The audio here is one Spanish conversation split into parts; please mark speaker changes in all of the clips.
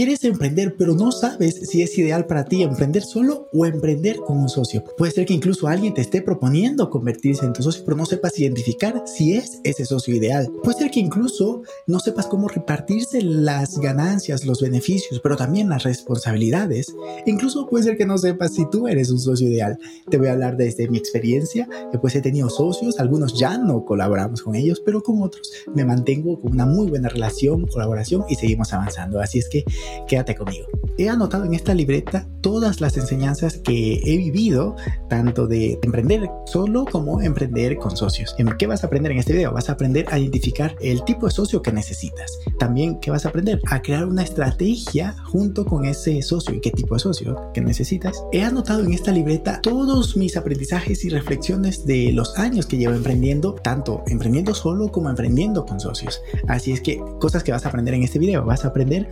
Speaker 1: Quieres emprender, pero no sabes si es ideal para ti emprender solo o emprender con un socio. Puede ser que incluso alguien te esté proponiendo convertirse en tu socio, pero no sepas identificar si es ese socio ideal. Puede ser que incluso no sepas cómo repartirse las ganancias, los beneficios, pero también las responsabilidades. Incluso puede ser que no sepas si tú eres un socio ideal. Te voy a hablar desde mi experiencia, que pues he tenido socios, algunos ya no colaboramos con ellos, pero con otros me mantengo con una muy buena relación, colaboración y seguimos avanzando. Así es que quédate conmigo. He anotado en esta libreta todas las enseñanzas que he vivido, tanto de emprender solo como emprender con socios. ¿Qué vas a aprender en este video? Vas a aprender a identificar el tipo de socio que necesitas. También, ¿qué vas a aprender? A crear una estrategia junto con ese socio y qué tipo de socio que necesitas. He anotado en esta libreta todos mis aprendizajes y reflexiones de los años que llevo emprendiendo, tanto emprendiendo solo como emprendiendo con socios. Así es que cosas que vas a aprender en este video. Vas a aprender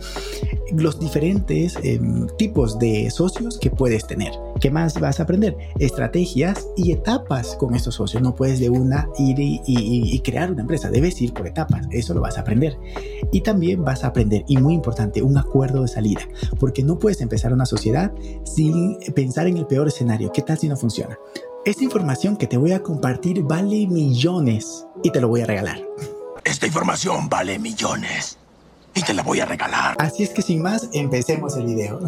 Speaker 1: los diferentes em, tipos de socios que puedes tener. ¿Qué más vas a aprender? Estrategias y etapas con estos socios. No puedes de una ir y, crear una empresa. Debes ir por etapas. Eso lo vas a aprender. Y también vas a aprender, y muy importante, un acuerdo de salida. Porque no puedes empezar una sociedad sin pensar en el peor escenario. ¿Qué tal si no funciona? Esta información que te voy a compartir vale millones y te lo voy a regalar.
Speaker 2: Esta información vale millones y te la voy a regalar.
Speaker 1: Así es que sin más, empecemos el video.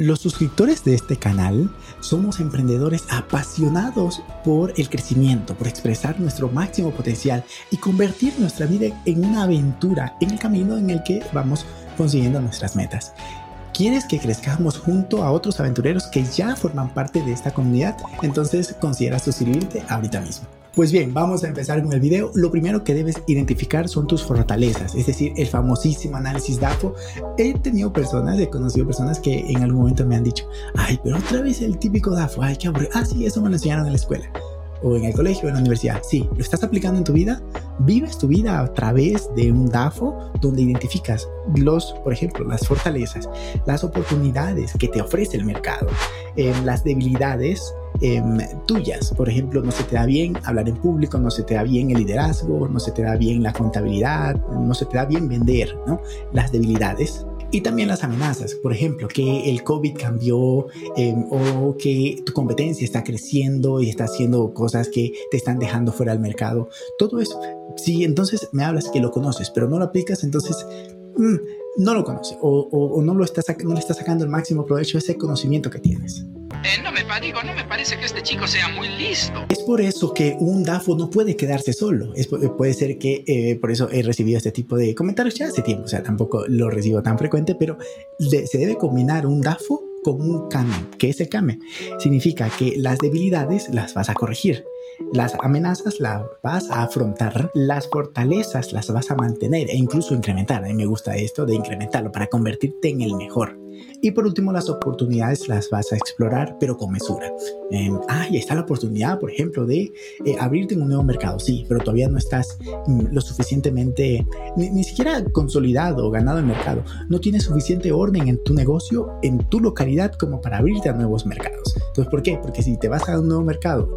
Speaker 1: Los suscriptores de este canal somos emprendedores apasionados por el crecimiento, por expresar nuestro máximo potencial y convertir nuestra vida en una aventura en el camino en el que vamos consiguiendo nuestras metas. ¿Quieres que crezcamos junto a otros aventureros que ya forman parte de esta comunidad? Entonces considera suscribirte ahorita mismo. Pues bien, vamos a empezar con el video. Lo primero que debes identificar son tus fortalezas, es decir, el famosísimo análisis DAFO. He tenido personas, he conocido personas que en algún momento me han dicho, ay, pero otra vez el típico DAFO, ay, qué aburrido. Ah, sí, eso me lo enseñaron en la escuela o en el colegio o en la universidad. Sí, lo estás aplicando en tu vida. Vives tu vida a través de un DAFO donde identificas los, por ejemplo, las fortalezas, las oportunidades que te ofrece el mercado, eh, las debilidades Em, tuyas. Por ejemplo, no se te da bien hablar en público, no se te da bien el liderazgo, no se te da bien la contabilidad, no se te da bien vender, ¿no? Las debilidades. Y también las amenazas, por ejemplo, que el COVID cambió em, o que tu competencia está creciendo y está haciendo cosas que te están dejando fuera del mercado. Todo eso. Si entonces me hablas que lo conoces, pero no lo aplicas, entonces mm, no lo conoces o, no, lo estás, no le estás sacando el máximo provecho a ese conocimiento que tienes.
Speaker 3: Eh, no me digo, no me parece que este chico sea muy listo.
Speaker 1: Es por eso que un DAFO no puede quedarse solo. Es, puede ser que eh, por eso he recibido este tipo de comentarios ya hace tiempo. O sea, tampoco lo recibo tan frecuente, pero se debe combinar un DAFO con un KAME. ¿Qué es el KAME? Significa que las debilidades las vas a corregir. Las amenazas las vas a afrontar, las fortalezas las vas a mantener e incluso incrementar. A me gusta esto de incrementarlo para convertirte en el mejor. Y por último, las oportunidades las vas a explorar, pero con mesura. Eh, ah, y está la oportunidad, por ejemplo, de eh, abrirte en un nuevo mercado, sí, pero todavía no estás mm, lo suficientemente, ni, ni, siquiera consolidado o ganado el mercado. No tienes suficiente orden en tu negocio, en tu localidad, como para abrirte a nuevos mercados. Entonces, ¿por qué? Porque si te vas a un nuevo mercado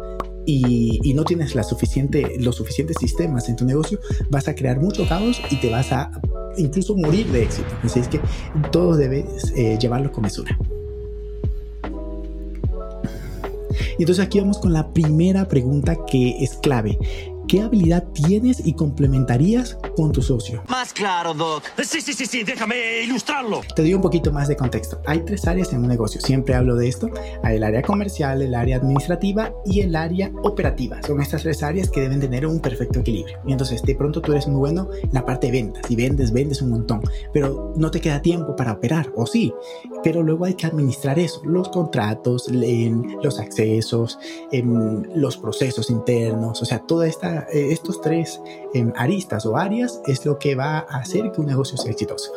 Speaker 1: y, no tienes los suficientes sistemas en tu negocio, vas a crear mucho caos y te vas a incluso morir de éxito. Así es que todo debes eh, llevarlo con mesura. Y entonces aquí vamos con la primera pregunta que es clave. ¿Qué habilidad tienes y complementarías con tu socio?
Speaker 2: Más claro, Doc.
Speaker 3: Sí, sí, sí, sí, déjame ilustrarlo.
Speaker 1: Te doy un poquito más de contexto. Hay tres áreas en un negocio, siempre hablo de esto. Hay el área comercial, el área administrativa y el área operativa. Son estas tres áreas que deben tener un perfecto equilibrio. Y entonces, de pronto tú eres muy bueno en la parte de ventas. Si vendes, vendes un montón, pero no te queda tiempo para operar, o sí. Pero luego hay que administrar eso, los contratos, los accesos, los procesos internos, o sea, toda esta estos tres em, aristas o áreas es lo que va a hacer que un negocio sea exitoso.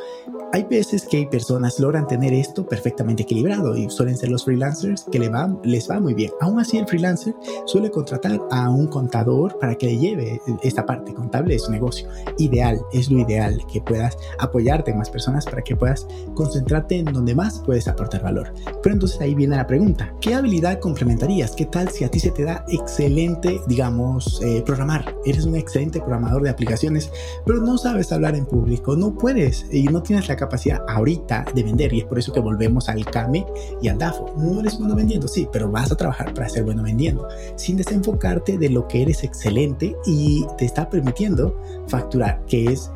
Speaker 1: hay veces que hay personas logran tener esto perfectamente equilibrado y suelen ser los freelancers que les va, les va muy bien. Aún así, el freelancer suele contratar a un contador para que le lleve esta parte contable de su negocio. Ideal, es lo ideal, que puedas apoyarte en más personas para que puedas concentrarte en donde más puedes aportar valor. Pero entonces ahí viene la pregunta, ¿qué habilidad complementarías? ¿Qué tal si a ti se te da excelente, digamos, eh, programar? Eres un excelente programador de aplicaciones, pero no sabes hablar en público, no puedes y no tienes la capacidad ahorita de vender y es por eso que volvemos al CAME y al DAFO. No eres bueno vendiendo, sí, pero vas a trabajar para ser bueno vendiendo, sin desenfocarte de lo que eres excelente y te está permitiendo facturar, que es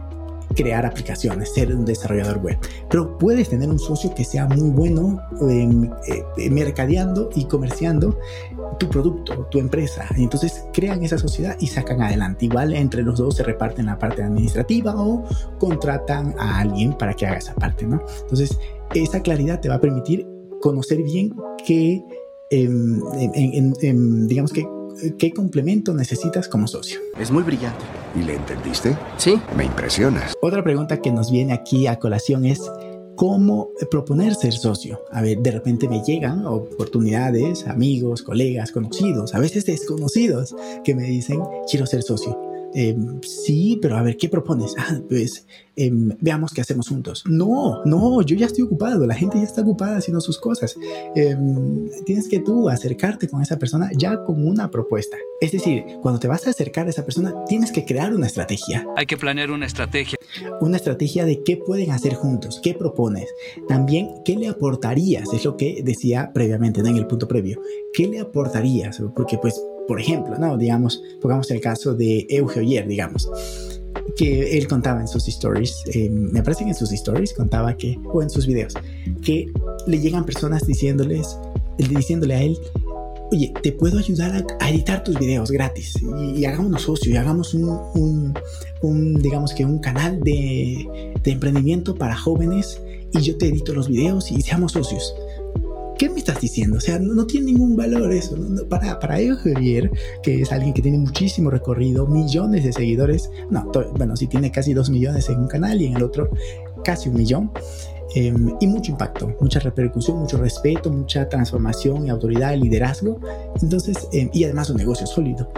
Speaker 1: crear aplicaciones, ser un desarrollador web. Pero puedes tener un socio que sea muy bueno en, eh, mercadeando y comerciando tu producto, tu empresa. Y entonces crean esa sociedad y sacan adelante. Igual entre los dos se reparten la parte administrativa o contratan a alguien para que haga esa parte, ¿no? Entonces, esa claridad te va a permitir conocer bien qué, em, digamos que ¿Qué complemento necesitas como socio?
Speaker 4: Es muy brillante.
Speaker 2: ¿Y le entendiste?
Speaker 4: Sí.
Speaker 2: Me impresionas.
Speaker 1: Otra pregunta que nos viene aquí a colación es cómo proponer ser socio. A ver, de repente me llegan oportunidades, amigos, colegas, conocidos, a veces desconocidos, que me dicen, quiero ser socio. Em, sí, pero a ver, ¿qué propones? Ah, pues em, veamos qué hacemos juntos. No, no, yo ya estoy ocupado, la gente ya está ocupada haciendo sus cosas. Em, tienes que tú acercarte con esa persona ya con una propuesta. Es decir, cuando te vas a acercar a esa persona, tienes que crear una estrategia.
Speaker 3: Hay que planear una estrategia.
Speaker 1: Una estrategia de qué pueden hacer juntos, qué propones. También, ¿qué le aportarías? Es lo que decía previamente, en el punto previo. ¿Qué le aportarías? Porque pues por ejemplo, ¿no? Digamos, pongamos el caso de Euge Oyer, digamos, que él contaba en sus stories, eh, me parece que en sus stories contaba que, o en sus videos, que le llegan personas diciéndoles, diciéndole a él, oye, te puedo ayudar a, editar tus videos gratis y, hagamos un socio y hagamos un, un, digamos que un canal de, de emprendimiento para jóvenes y yo te edito los videos y seamos socios. ¿Qué me estás diciendo? O sea, no, tiene ningún valor eso. para, para ellos, Javier, que es alguien que tiene muchísimo recorrido, millones de seguidores, no, bueno, sí tiene casi dos millones en un canal y en el otro casi un millón. Em, y mucho impacto, mucha repercusión, mucho respeto, mucha transformación y autoridad, liderazgo. Entonces, em, y además un negocio sólido.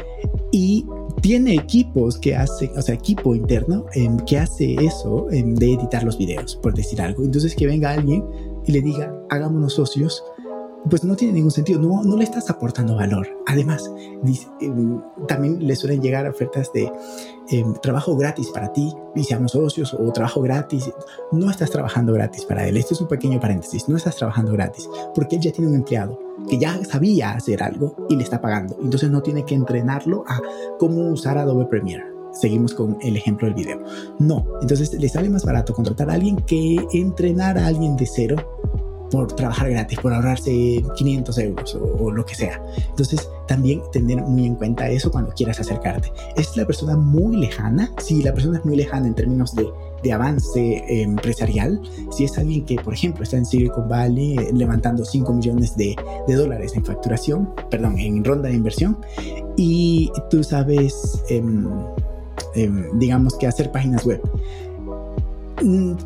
Speaker 1: Y tiene equipos que hacen, o sea, equipo interno em, que hace eso de editar los videos, por decir algo. Entonces, que venga alguien y le diga, hagámonos socios, pues no tiene ningún sentido, no, no le estás aportando valor. Además, em, también le suelen llegar ofertas de em, trabajo gratis para ti, y seamos socios, o trabajo gratis. No estás trabajando gratis para él. Esto es un pequeño paréntesis, no estás trabajando gratis, porque él ya tiene un empleado que ya sabía hacer algo y le está pagando. Entonces no tiene que entrenarlo a cómo usar Adobe Premiere seguimos con el ejemplo del video. No, entonces le sale más barato contratar a alguien que entrenar a alguien de cero por trabajar gratis, por ahorrarse 500 euros o, lo que sea. Entonces, también tener muy en cuenta eso cuando quieras acercarte. ¿Es la persona muy lejana? Si la persona es muy lejana en términos de, de avance empresarial, si es alguien que, por ejemplo, está en Silicon Valley eh, levantando 5 millones de, de, dólares en facturación, perdón, en ronda de inversión, y tú sabes, eh, digamos que hacer páginas web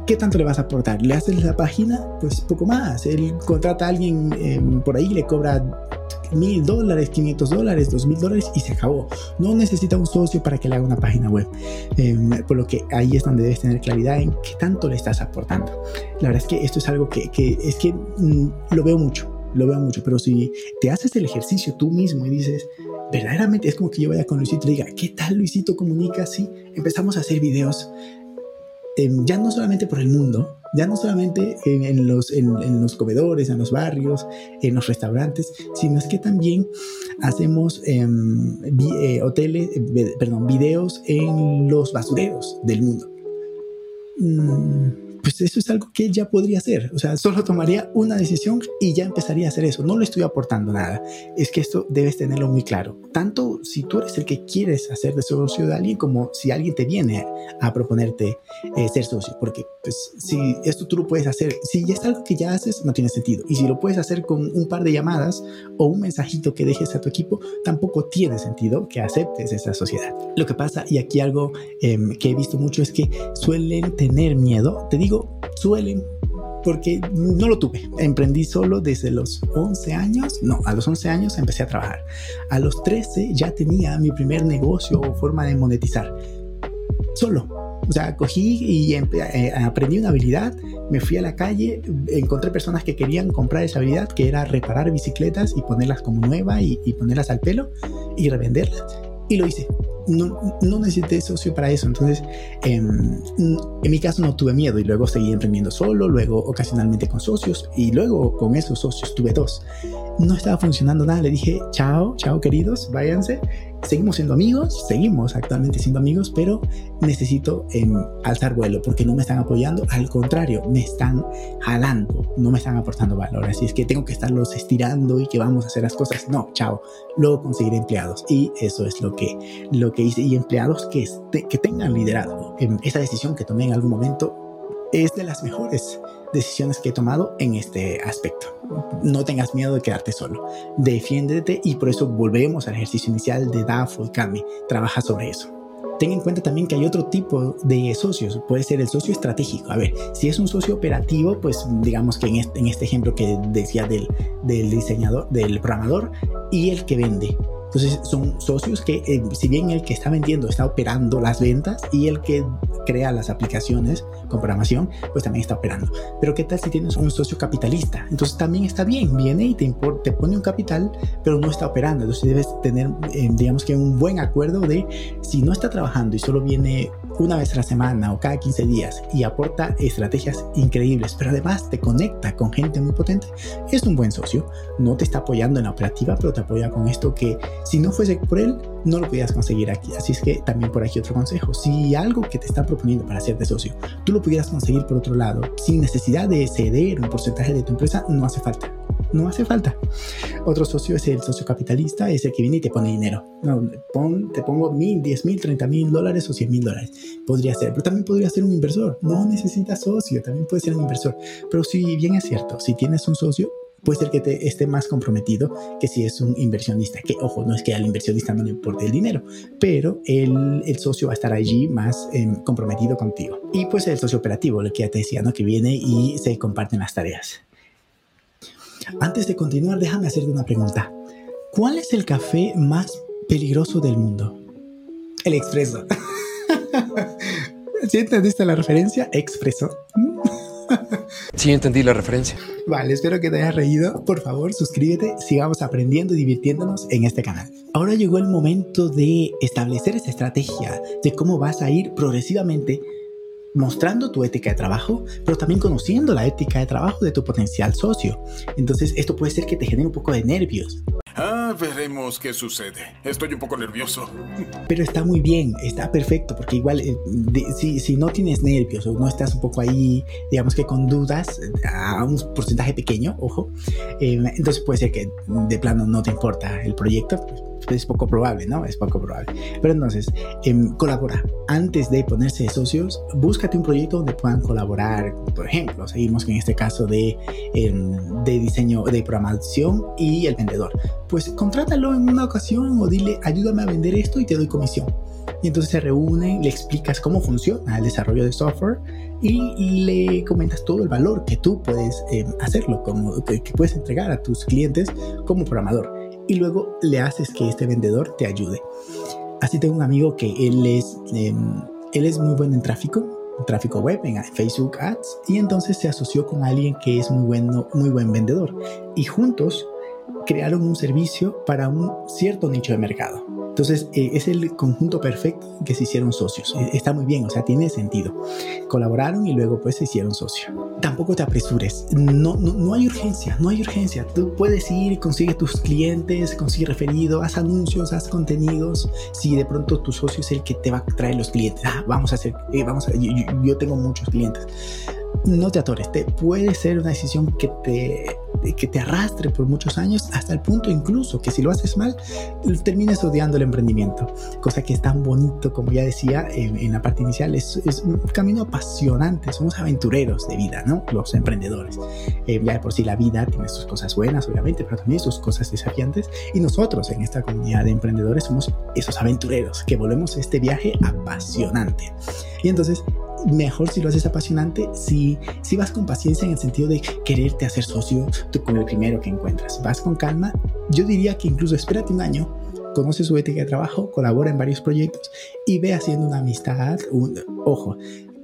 Speaker 1: ¿qué tanto le vas a aportar? ¿Le haces la página? Pues poco más. Él contrata a alguien em, por ahí, le cobra mil dólares, 500 dólares, dos mil dólares y se acabó. No necesita un socio para que le haga una página web. Em, por lo que ahí es donde debes tener claridad en qué tanto le estás aportando. La verdad es que esto es algo que, es que mm, lo veo mucho, lo veo mucho, pero si te haces el ejercicio tú mismo y dices, verdaderamente es como que yo vaya con Luisito y diga, ¿qué tal Luisito comunica? Sí, empezamos a hacer videos Em, ya no solamente por el mundo, ya no solamente en, los, en, los comedores, en los barrios, en los restaurantes, sino es que también hacemos em, eh, hoteles, perdón, videos en los basureros del mundo. Mm, pues eso es algo que ya podría hacer. O sea, solo tomaría una decisión y ya empezaría a hacer eso. No le estoy aportando nada. Es que esto debes tenerlo muy claro. Tanto si tú eres el que quieres hacer de socio de alguien como si alguien te viene a proponerte eh, ser socio. Porque pues si esto tú lo puedes hacer, si ya es algo que ya haces, no tiene sentido. Y si lo puedes hacer con un par de llamadas o un mensajito que dejes a tu equipo, tampoco tiene sentido que aceptes esa sociedad. Lo que pasa, y aquí algo em, que he visto mucho es que suelen tener miedo. Te digo suelen porque no lo tuve. Emprendí solo desde los 11 años. No, a los 11 años empecé a trabajar. A los 13 ya tenía mi primer negocio o forma de monetizar. Solo. O sea, cogí y eh, aprendí una habilidad, me fui a la calle, encontré personas que querían comprar esa habilidad, que era reparar bicicletas y ponerlas como nueva y ponerlas al pelo y revenderlas. Y lo hice no, no necesité socio para eso. Entonces, em, en mi caso no tuve miedo y luego seguí emprendiendo solo, luego ocasionalmente con socios y luego con esos socios tuve dos. No estaba funcionando nada, le dije, chao, chao queridos, váyanse seguimos siendo amigos, seguimos actualmente siendo amigos, pero necesito em, alzar vuelo porque no me están apoyando, al contrario, me están jalando, no me están aportando valor. Así es que tengo que estarlos estirando y que vamos a hacer las cosas. No, chao, luego conseguiré empleados. Y eso es lo que, lo que hice. Y empleados que, que tengan liderazgo. Esa decisión que tomé en algún momento es de las mejores decisiones que he tomado en este aspecto. No tengas miedo de quedarte solo. Defiéndete y por eso volvemos al ejercicio inicial de DAFO y CAMI. Trabaja sobre eso. Ten en cuenta también que hay otro tipo de socios. Puede ser el socio estratégico. A ver, si es un socio operativo, pues digamos que en este, en este ejemplo que decía del, del diseñador, del programador y el que vende entonces son socios que, eh, si bien el que está vendiendo está operando las ventas y el que crea las aplicaciones con programación, pues también está operando. Pero ¿qué tal si tienes un socio capitalista? Entonces también está bien, viene y te, te pone un capital, pero no está operando. Entonces debes tener, eh, digamos que un buen acuerdo de si no está trabajando y solo viene una vez a la semana o cada 15 días y aporta estrategias increíbles, pero además te conecta con gente muy potente, es un buen socio. No te está apoyando en la operativa, pero te apoya con esto que si no fuese por él, no lo pudieras conseguir aquí. Así es que también por aquí otro consejo. Si algo que te está proponiendo para hacerte socio, tú lo pudieras conseguir por otro lado, sin necesidad de ceder un porcentaje de tu empresa, no hace falta no hace falta. Otro socio es el socio capitalista, es el que viene y te pone dinero. No, te pongo mil, diez mil, treinta mil dólares o cien mil dólares. Podría ser, pero también podría ser un inversor. No necesitas socio, también puede ser un inversor. Pero si bien es cierto, si tienes un socio, puede ser que te esté más comprometido que si es un inversionista. Que ojo, no es que al inversionista no le importe el dinero, pero el, socio va a estar allí más em, comprometido contigo. Y pues el socio operativo, lo que ya te decía, ¿no? que viene y se comparten las tareas. Antes de continuar, déjame hacerte una pregunta. ¿Cuál es el café más peligroso del mundo? El expreso. ¿Sí entendiste la referencia? Expreso.
Speaker 4: Sí, entendí la referencia.
Speaker 1: Vale, espero que te hayas reído. Por favor, suscríbete, sigamos aprendiendo y divirtiéndonos en este canal. Ahora llegó el momento de establecer esta estrategia de cómo vas a ir progresivamente mostrando tu ética de trabajo, pero también conociendo la ética de trabajo de tu potencial socio. Entonces esto puede ser que te genere un poco de nervios.
Speaker 2: Veremos qué sucede. Estoy un poco nervioso.
Speaker 1: Pero está muy bien, está perfecto, porque igual eh, si, si, no tienes nervios o no estás un poco ahí, digamos que con dudas, a un porcentaje pequeño, ojo, eh, entonces puede ser que de plano no te importa el proyecto, es poco probable, ¿no? Es poco probable. Pero entonces, em, colabora. Antes de ponerse socios, búscate un proyecto donde puedan colaborar. Por ejemplo, seguimos en este caso de, em, de diseño, de programación y el vendedor. Pues contrátalo en una ocasión o dile, ayúdame a vender esto y te doy comisión. Y entonces se reúnen, le explicas cómo funciona el desarrollo de software y le comentas todo el valor que tú puedes em, hacerlo, como, que puedes entregar a tus clientes como programador y luego le haces que este vendedor te ayude. Así tengo un amigo que él es, em, él es muy bueno en tráfico, tráfico web, en Facebook Ads, y entonces se asoció con alguien que es muy, bueno, muy buen vendedor. Y juntos crearon un servicio para un cierto nicho de mercado. Entonces, eh, es el conjunto perfecto que se hicieron socios. Eh, está muy bien, o sea, tiene sentido. Colaboraron y luego pues se hicieron socios. Tampoco te apresures. No, no, no hay urgencia, no hay urgencia. Tú puedes ir consigue tus clientes, consigue referido, haz anuncios, haz contenidos. Si de pronto tu socio es el que te va a traer los clientes, ah, vamos a hacer, eh, vamos a, yo, yo tengo muchos clientes no te atores, te puede ser una decisión que te, que te arrastre por muchos años hasta el punto incluso que si lo haces mal, termines odiando el emprendimiento, cosa que es tan bonito como ya decía en, la parte inicial, es, es, un camino apasionante, somos aventureros de vida, ¿no? Los emprendedores. Eh, ya de por sí la vida tiene sus cosas buenas, obviamente, pero también sus cosas desafiantes y nosotros en esta comunidad de emprendedores somos esos aventureros que volvemos este viaje apasionante. Y entonces mejor si lo haces apasionante, si, si vas con paciencia en el sentido de quererte hacer socio con el primero que encuentras. Vas con calma, yo diría que incluso espérate un año, conoce su ética de trabajo, colabora en varios proyectos y ve haciendo una amistad. Un, ojo,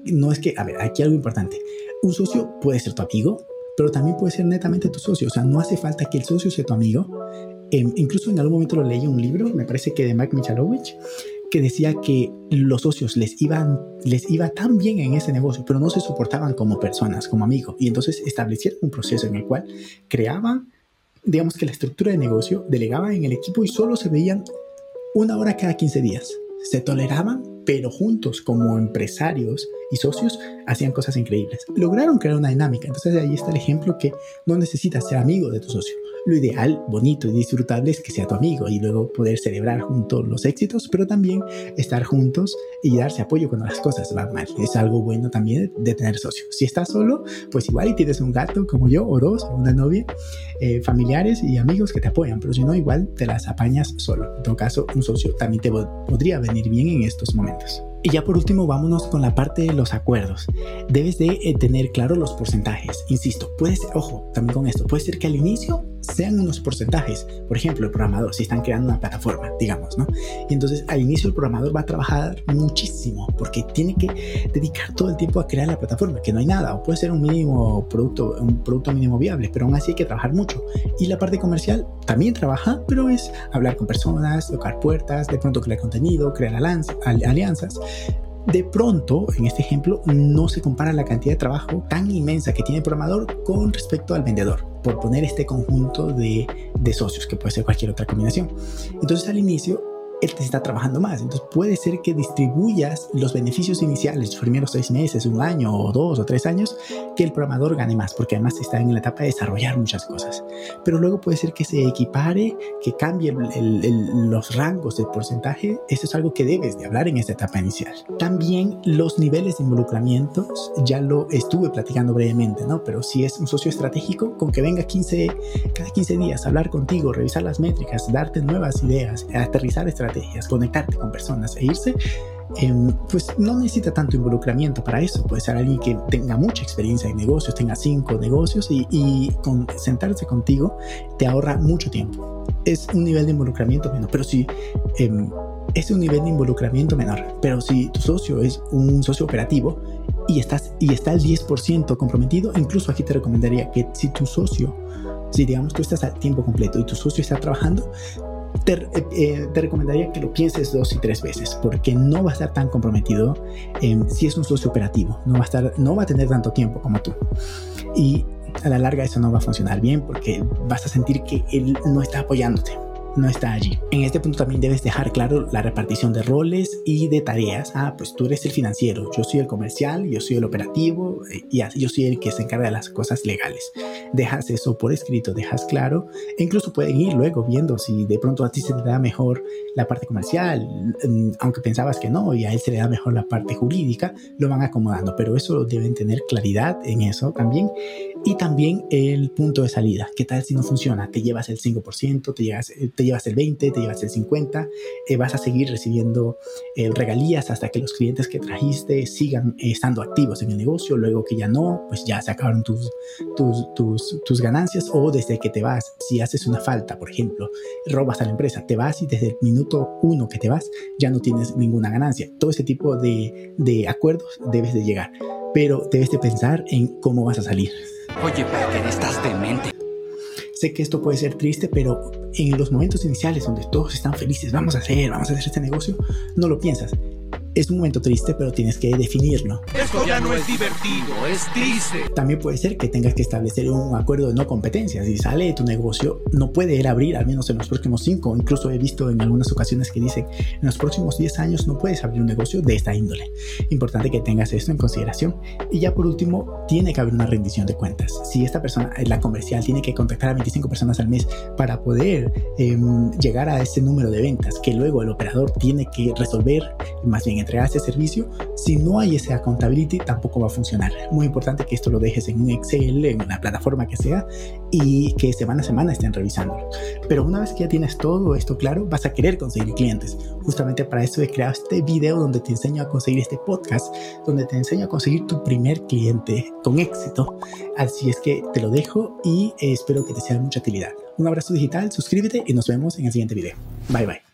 Speaker 1: no es que, a ver, aquí algo importante. Un socio puede ser tu amigo, pero también puede ser netamente tu socio. O sea, no hace falta que el socio sea tu amigo. Eh, incluso en algún momento lo leí un libro, me parece que de Mike Michalowicz, que decía que los socios les iban les iba tan bien en ese negocio, pero no se soportaban como personas, como amigos, y entonces establecieron un proceso en el cual creaban, digamos que la estructura de negocio, delegaban en el equipo y solo se veían una hora cada 15 días. Se toleraban, pero juntos como empresarios y socios hacían cosas increíbles. Lograron crear una dinámica, entonces ahí está el ejemplo que no necesitas ser amigo de tu socio, lo ideal, bonito y disfrutable es que sea tu amigo y luego poder celebrar juntos los éxitos, pero también estar juntos y darse apoyo cuando las cosas van mal. Es algo bueno también de tener socios. Si estás solo, pues igual y tienes un gato como yo, o dos, o una novia, eh, familiares y amigos que te apoyan, pero si no, igual te las apañas solo. En todo caso, un socio también te podría venir bien en estos momentos. Y ya por último, vámonos con la parte de los acuerdos. Debes de eh, tener claro los porcentajes. Insisto, puede ser, ojo, también con esto, puede ser que al inicio sean unos porcentajes. Por ejemplo, el programador, si están creando una plataforma, digamos, ¿no? Y entonces al inicio el programador va a trabajar muchísimo porque tiene que dedicar todo el tiempo a crear la plataforma, que no hay nada, o puede ser un mínimo producto, un producto mínimo viable, pero aún así hay que trabajar mucho. Y la parte comercial también trabaja, pero es hablar con personas, tocar puertas, de pronto crear contenido, crear alianzas. De pronto, en este ejemplo, no se compara la cantidad de trabajo tan inmensa que tiene el programador con respecto al vendedor por poner este conjunto de, de socios, que puede ser cualquier otra combinación. Entonces al inicio él te está trabajando más. Entonces puede ser que distribuyas los beneficios iniciales, los primeros seis meses, un año o dos o tres años, que el programador gane más, porque además está en la etapa de desarrollar muchas cosas. Pero luego puede ser que se equipare, que cambie los rangos de porcentaje. Eso es algo que debes de hablar en esta etapa inicial. También los niveles de involucramientos, ya lo estuve platicando brevemente, ¿no? Pero si es un socio estratégico, con que venga 15, cada 15 días a hablar contigo, revisar las métricas, darte nuevas ideas, aterrizar estrategias, conectarte con personas e irse, em, pues no necesita tanto involucramiento para eso. Puede ser alguien que tenga mucha experiencia en negocios, tenga cinco negocios y, con, sentarse contigo te ahorra mucho tiempo. Es un nivel de involucramiento menor, pero si em, es un nivel de involucramiento menor, pero si tu socio es un socio operativo y, estás, y está al 10% comprometido, incluso aquí te recomendaría que si tu socio si digamos tú estás a tiempo completo y tu socio está trabajando, te, eh, te, recomendaría que lo pienses dos y tres veces, porque no va a estar tan comprometido si es un socio operativo, no va, a estar, no va a tener tanto tiempo como tú. Y a la larga eso no va a funcionar bien porque vas a sentir que él no está apoyándote no está allí. En este punto también debes dejar claro la repartición de roles y de tareas. Ah, pues tú eres el financiero, yo soy el comercial, yo soy el operativo eh, y yo soy el que se encarga de las cosas legales. Dejas eso por escrito, dejas claro e incluso pueden ir luego viendo si de pronto a ti se te da mejor la parte comercial, mm, aunque pensabas que no y a él se le da mejor la parte jurídica, lo van acomodando, pero eso deben tener claridad en eso también. Y también el punto de salida. ¿Qué tal si no funciona? Te llevas el 5%, te llevas, eh, te llevas el 20, te llevas el 50, eh, vas a seguir recibiendo eh, regalías hasta que los clientes que trajiste sigan estando activos en el negocio, luego que ya no, pues ya se acabaron tus, tus, tus, tus ganancias o desde que te vas, si haces una falta, por ejemplo, robas a la empresa, te vas y desde el minuto uno que te vas ya no tienes ninguna ganancia. Todo ese tipo de, de acuerdos debes de llegar, pero debes de pensar en cómo vas a salir.
Speaker 3: Oye, Parker, estás demente.
Speaker 1: Sé que esto puede ser triste, pero en los momentos iniciales donde todos están felices, vamos a hacer, vamos a hacer este negocio, no lo piensas es un momento triste, pero tienes que definirlo.
Speaker 3: Esto ya no es divertido, es triste.
Speaker 1: También puede ser que tengas que establecer un acuerdo de no competencia. Si sale de tu negocio, no puede ir a abrir, al menos en los próximos 5. Incluso he visto en algunas ocasiones que dicen, en los próximos 10 años no puedes abrir un negocio de esta índole. Importante que tengas esto en consideración. Y ya por último, tiene que haber una rendición de cuentas. Si esta persona, la comercial, tiene que contactar a 25 personas al mes para poder em, llegar a ese número de ventas, que luego el operador tiene que resolver, más bien entregar ese servicio, si no hay ese accountability tampoco va a funcionar. Muy importante que esto lo dejes en un Excel, en una plataforma que sea y que semana a semana estén revisándolo. Pero una vez que ya tienes todo esto claro, vas a querer conseguir clientes. Justamente para eso he creado este video donde te enseño a conseguir este podcast, donde te enseño a conseguir tu primer cliente con éxito. Así es que te lo dejo y espero que te sea de mucha utilidad. Un abrazo digital, suscríbete y nos vemos en el siguiente video. Bye bye.